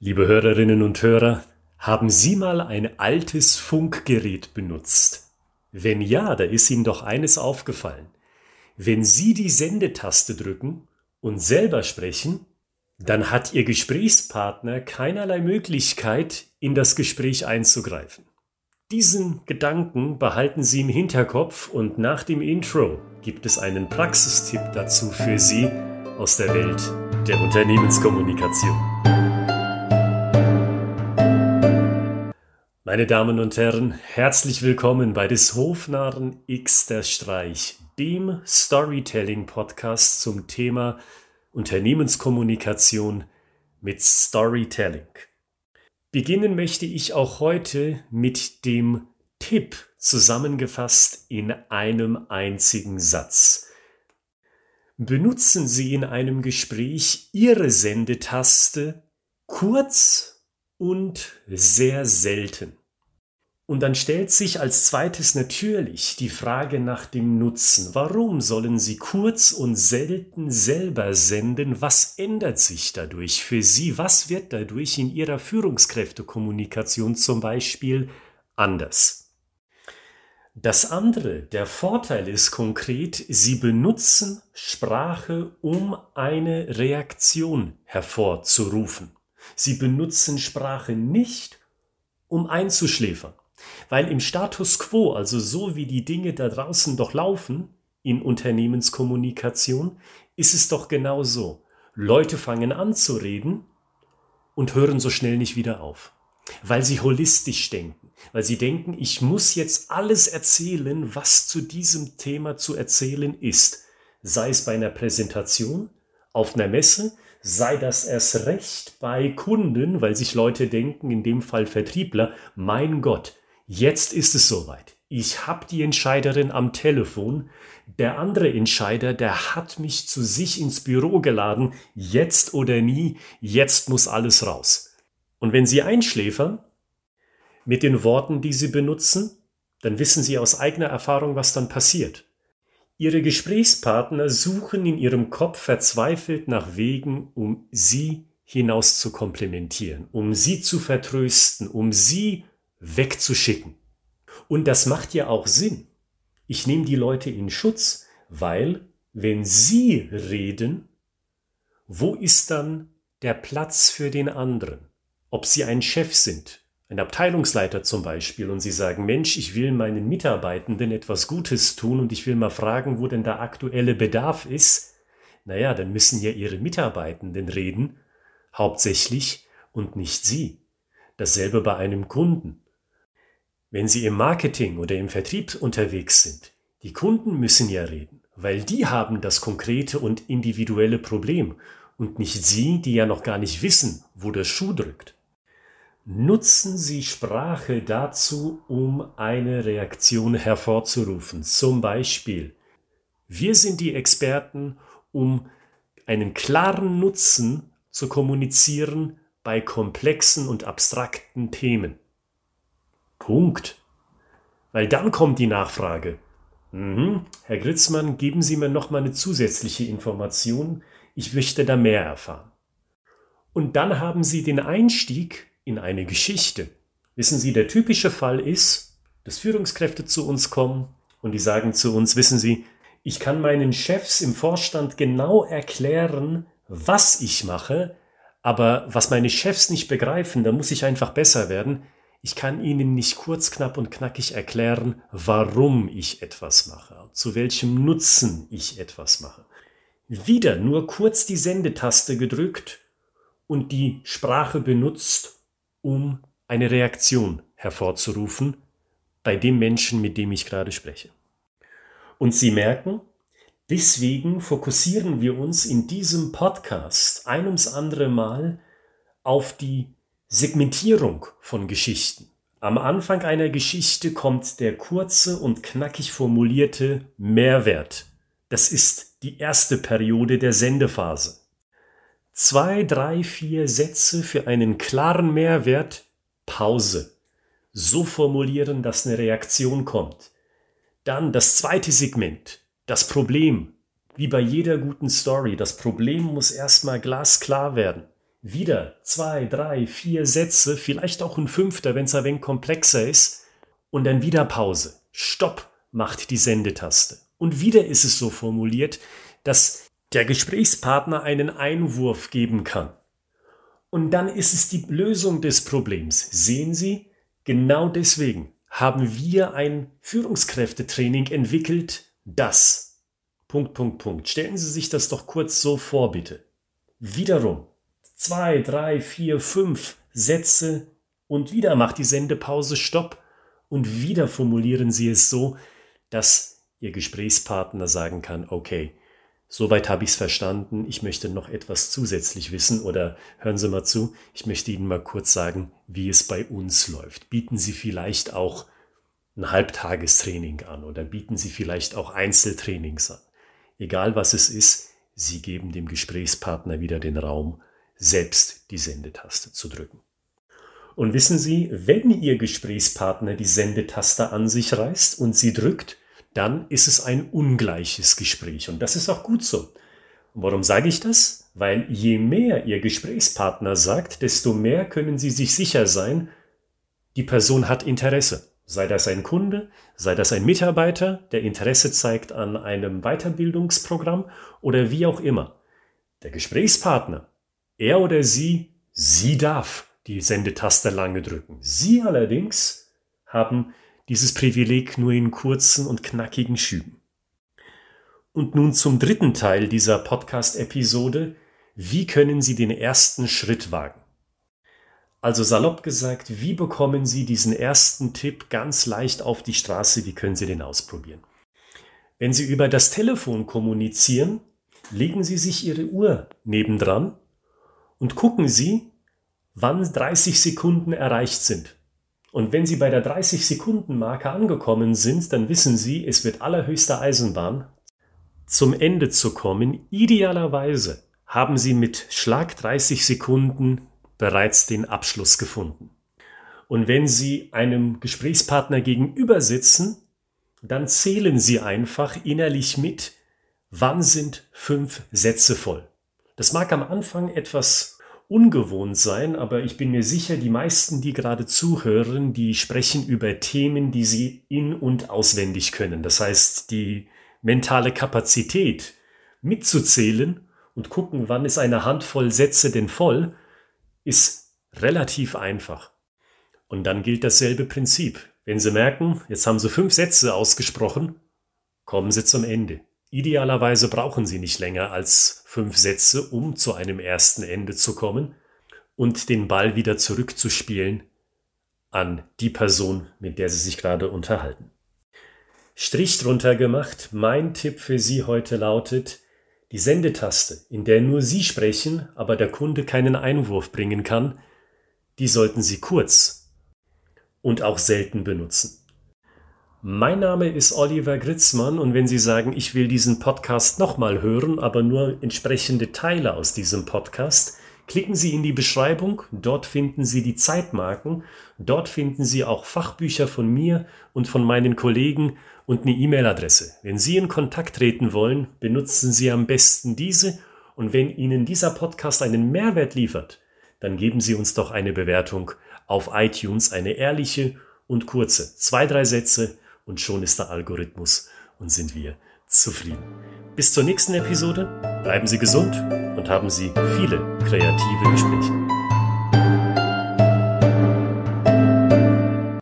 Liebe Hörerinnen und Hörer, haben Sie mal ein altes Funkgerät benutzt? Wenn ja, da ist Ihnen doch eines aufgefallen. Wenn Sie die Sendetaste drücken und selber sprechen, dann hat Ihr Gesprächspartner keinerlei Möglichkeit, in das Gespräch einzugreifen. Diesen Gedanken behalten Sie im Hinterkopf und nach dem Intro gibt es einen Praxistipp dazu für Sie aus der Welt der Unternehmenskommunikation. Meine Damen und Herren, herzlich willkommen bei des Hofnarren X der Streich, dem Storytelling-Podcast zum Thema Unternehmenskommunikation mit Storytelling. Beginnen möchte ich auch heute mit dem Tipp zusammengefasst in einem einzigen Satz. Benutzen Sie in einem Gespräch Ihre Sendetaste kurz und sehr selten. Und dann stellt sich als zweites natürlich die Frage nach dem Nutzen. Warum sollen Sie kurz und selten selber senden? Was ändert sich dadurch für Sie? Was wird dadurch in Ihrer Führungskräftekommunikation zum Beispiel anders? Das andere, der Vorteil ist konkret, Sie benutzen Sprache, um eine Reaktion hervorzurufen. Sie benutzen Sprache nicht, um einzuschläfern. Weil im Status quo, also so wie die Dinge da draußen doch laufen, in Unternehmenskommunikation, ist es doch genau so. Leute fangen an zu reden und hören so schnell nicht wieder auf. Weil sie holistisch denken. Weil sie denken, ich muss jetzt alles erzählen, was zu diesem Thema zu erzählen ist. Sei es bei einer Präsentation, auf einer Messe, sei das erst recht bei Kunden, weil sich Leute denken, in dem Fall Vertriebler, mein Gott, Jetzt ist es soweit. Ich habe die Entscheiderin am Telefon. Der andere Entscheider, der hat mich zu sich ins Büro geladen. Jetzt oder nie, jetzt muss alles raus. Und wenn Sie einschläfern mit den Worten, die Sie benutzen, dann wissen Sie aus eigener Erfahrung, was dann passiert. Ihre Gesprächspartner suchen in ihrem Kopf verzweifelt nach Wegen, um Sie hinaus zu komplementieren, um Sie zu vertrösten, um Sie wegzuschicken. Und das macht ja auch Sinn. Ich nehme die Leute in Schutz, weil wenn sie reden, wo ist dann der Platz für den anderen? Ob sie ein Chef sind, ein Abteilungsleiter zum Beispiel, und sie sagen, Mensch, ich will meinen Mitarbeitenden etwas Gutes tun und ich will mal fragen, wo denn der aktuelle Bedarf ist, naja, dann müssen ja ihre Mitarbeitenden reden, hauptsächlich und nicht sie. Dasselbe bei einem Kunden. Wenn Sie im Marketing oder im Vertrieb unterwegs sind, die Kunden müssen ja reden, weil die haben das konkrete und individuelle Problem und nicht Sie, die ja noch gar nicht wissen, wo der Schuh drückt. Nutzen Sie Sprache dazu, um eine Reaktion hervorzurufen. Zum Beispiel, wir sind die Experten, um einen klaren Nutzen zu kommunizieren bei komplexen und abstrakten Themen. Punkt. Weil dann kommt die Nachfrage. Mhm. Herr Gritzmann, geben Sie mir noch mal eine zusätzliche Information. Ich möchte da mehr erfahren. Und dann haben Sie den Einstieg in eine Geschichte. Wissen Sie, der typische Fall ist, dass Führungskräfte zu uns kommen und die sagen zu uns, wissen Sie, ich kann meinen Chefs im Vorstand genau erklären, was ich mache, aber was meine Chefs nicht begreifen, da muss ich einfach besser werden. Ich kann Ihnen nicht kurz, knapp und knackig erklären, warum ich etwas mache, zu welchem Nutzen ich etwas mache. Wieder nur kurz die Sendetaste gedrückt und die Sprache benutzt, um eine Reaktion hervorzurufen bei dem Menschen, mit dem ich gerade spreche. Und Sie merken, deswegen fokussieren wir uns in diesem Podcast ein ums andere Mal auf die Segmentierung von Geschichten. Am Anfang einer Geschichte kommt der kurze und knackig formulierte Mehrwert. Das ist die erste Periode der Sendephase. Zwei, drei, vier Sätze für einen klaren Mehrwert, Pause. So formulieren, dass eine Reaktion kommt. Dann das zweite Segment, das Problem. Wie bei jeder guten Story, das Problem muss erstmal glasklar werden. Wieder zwei, drei, vier Sätze, vielleicht auch ein fünfter, wenn es ein wenig komplexer ist, und dann wieder Pause. Stopp macht die Sendetaste. Und wieder ist es so formuliert, dass der Gesprächspartner einen Einwurf geben kann. Und dann ist es die Lösung des Problems. Sehen Sie, genau deswegen haben wir ein Führungskräftetraining entwickelt, das. Punkt, Punkt, Punkt. Stellen Sie sich das doch kurz so vor, bitte. Wiederum zwei, drei, vier, fünf Sätze und wieder macht die Sendepause Stopp und wieder formulieren Sie es so, dass Ihr Gesprächspartner sagen kann, okay, soweit habe ich es verstanden, ich möchte noch etwas zusätzlich wissen oder hören Sie mal zu, ich möchte Ihnen mal kurz sagen, wie es bei uns läuft. Bieten Sie vielleicht auch ein Halbtagestraining an oder bieten Sie vielleicht auch Einzeltrainings an. Egal was es ist, Sie geben dem Gesprächspartner wieder den Raum, selbst die Sendetaste zu drücken. Und wissen Sie, wenn Ihr Gesprächspartner die Sendetaste an sich reißt und sie drückt, dann ist es ein ungleiches Gespräch. Und das ist auch gut so. Und warum sage ich das? Weil je mehr Ihr Gesprächspartner sagt, desto mehr können Sie sich sicher sein, die Person hat Interesse. Sei das ein Kunde, sei das ein Mitarbeiter, der Interesse zeigt an einem Weiterbildungsprogramm oder wie auch immer. Der Gesprächspartner er oder sie, sie darf die Sendetaste lange drücken. Sie allerdings haben dieses Privileg nur in kurzen und knackigen Schüben. Und nun zum dritten Teil dieser Podcast-Episode. Wie können Sie den ersten Schritt wagen? Also salopp gesagt, wie bekommen Sie diesen ersten Tipp ganz leicht auf die Straße? Wie können Sie den ausprobieren? Wenn Sie über das Telefon kommunizieren, legen Sie sich Ihre Uhr nebendran und gucken Sie, wann 30 Sekunden erreicht sind. Und wenn Sie bei der 30 Sekunden Marke angekommen sind, dann wissen Sie, es wird allerhöchste Eisenbahn. Zum Ende zu kommen, idealerweise haben Sie mit Schlag 30 Sekunden bereits den Abschluss gefunden. Und wenn Sie einem Gesprächspartner gegenüber sitzen, dann zählen Sie einfach innerlich mit, wann sind fünf Sätze voll. Das mag am Anfang etwas ungewohnt sein, aber ich bin mir sicher, die meisten, die gerade zuhören, die sprechen über Themen, die sie in und auswendig können. Das heißt, die mentale Kapazität mitzuzählen und gucken, wann ist eine Handvoll Sätze denn voll, ist relativ einfach. Und dann gilt dasselbe Prinzip. Wenn Sie merken, jetzt haben Sie fünf Sätze ausgesprochen, kommen Sie zum Ende. Idealerweise brauchen Sie nicht länger als fünf Sätze, um zu einem ersten Ende zu kommen und den Ball wieder zurückzuspielen an die Person, mit der Sie sich gerade unterhalten. Strich drunter gemacht, mein Tipp für Sie heute lautet, die Sendetaste, in der nur Sie sprechen, aber der Kunde keinen Einwurf bringen kann, die sollten Sie kurz und auch selten benutzen. Mein Name ist Oliver Gritzmann und wenn Sie sagen, ich will diesen Podcast nochmal hören, aber nur entsprechende Teile aus diesem Podcast, klicken Sie in die Beschreibung, dort finden Sie die Zeitmarken, dort finden Sie auch Fachbücher von mir und von meinen Kollegen und eine E-Mail-Adresse. Wenn Sie in Kontakt treten wollen, benutzen Sie am besten diese und wenn Ihnen dieser Podcast einen Mehrwert liefert, dann geben Sie uns doch eine Bewertung auf iTunes, eine ehrliche und kurze, zwei, drei Sätze, und schon ist der Algorithmus und sind wir zufrieden. Bis zur nächsten Episode, bleiben Sie gesund und haben Sie viele kreative Gespräche.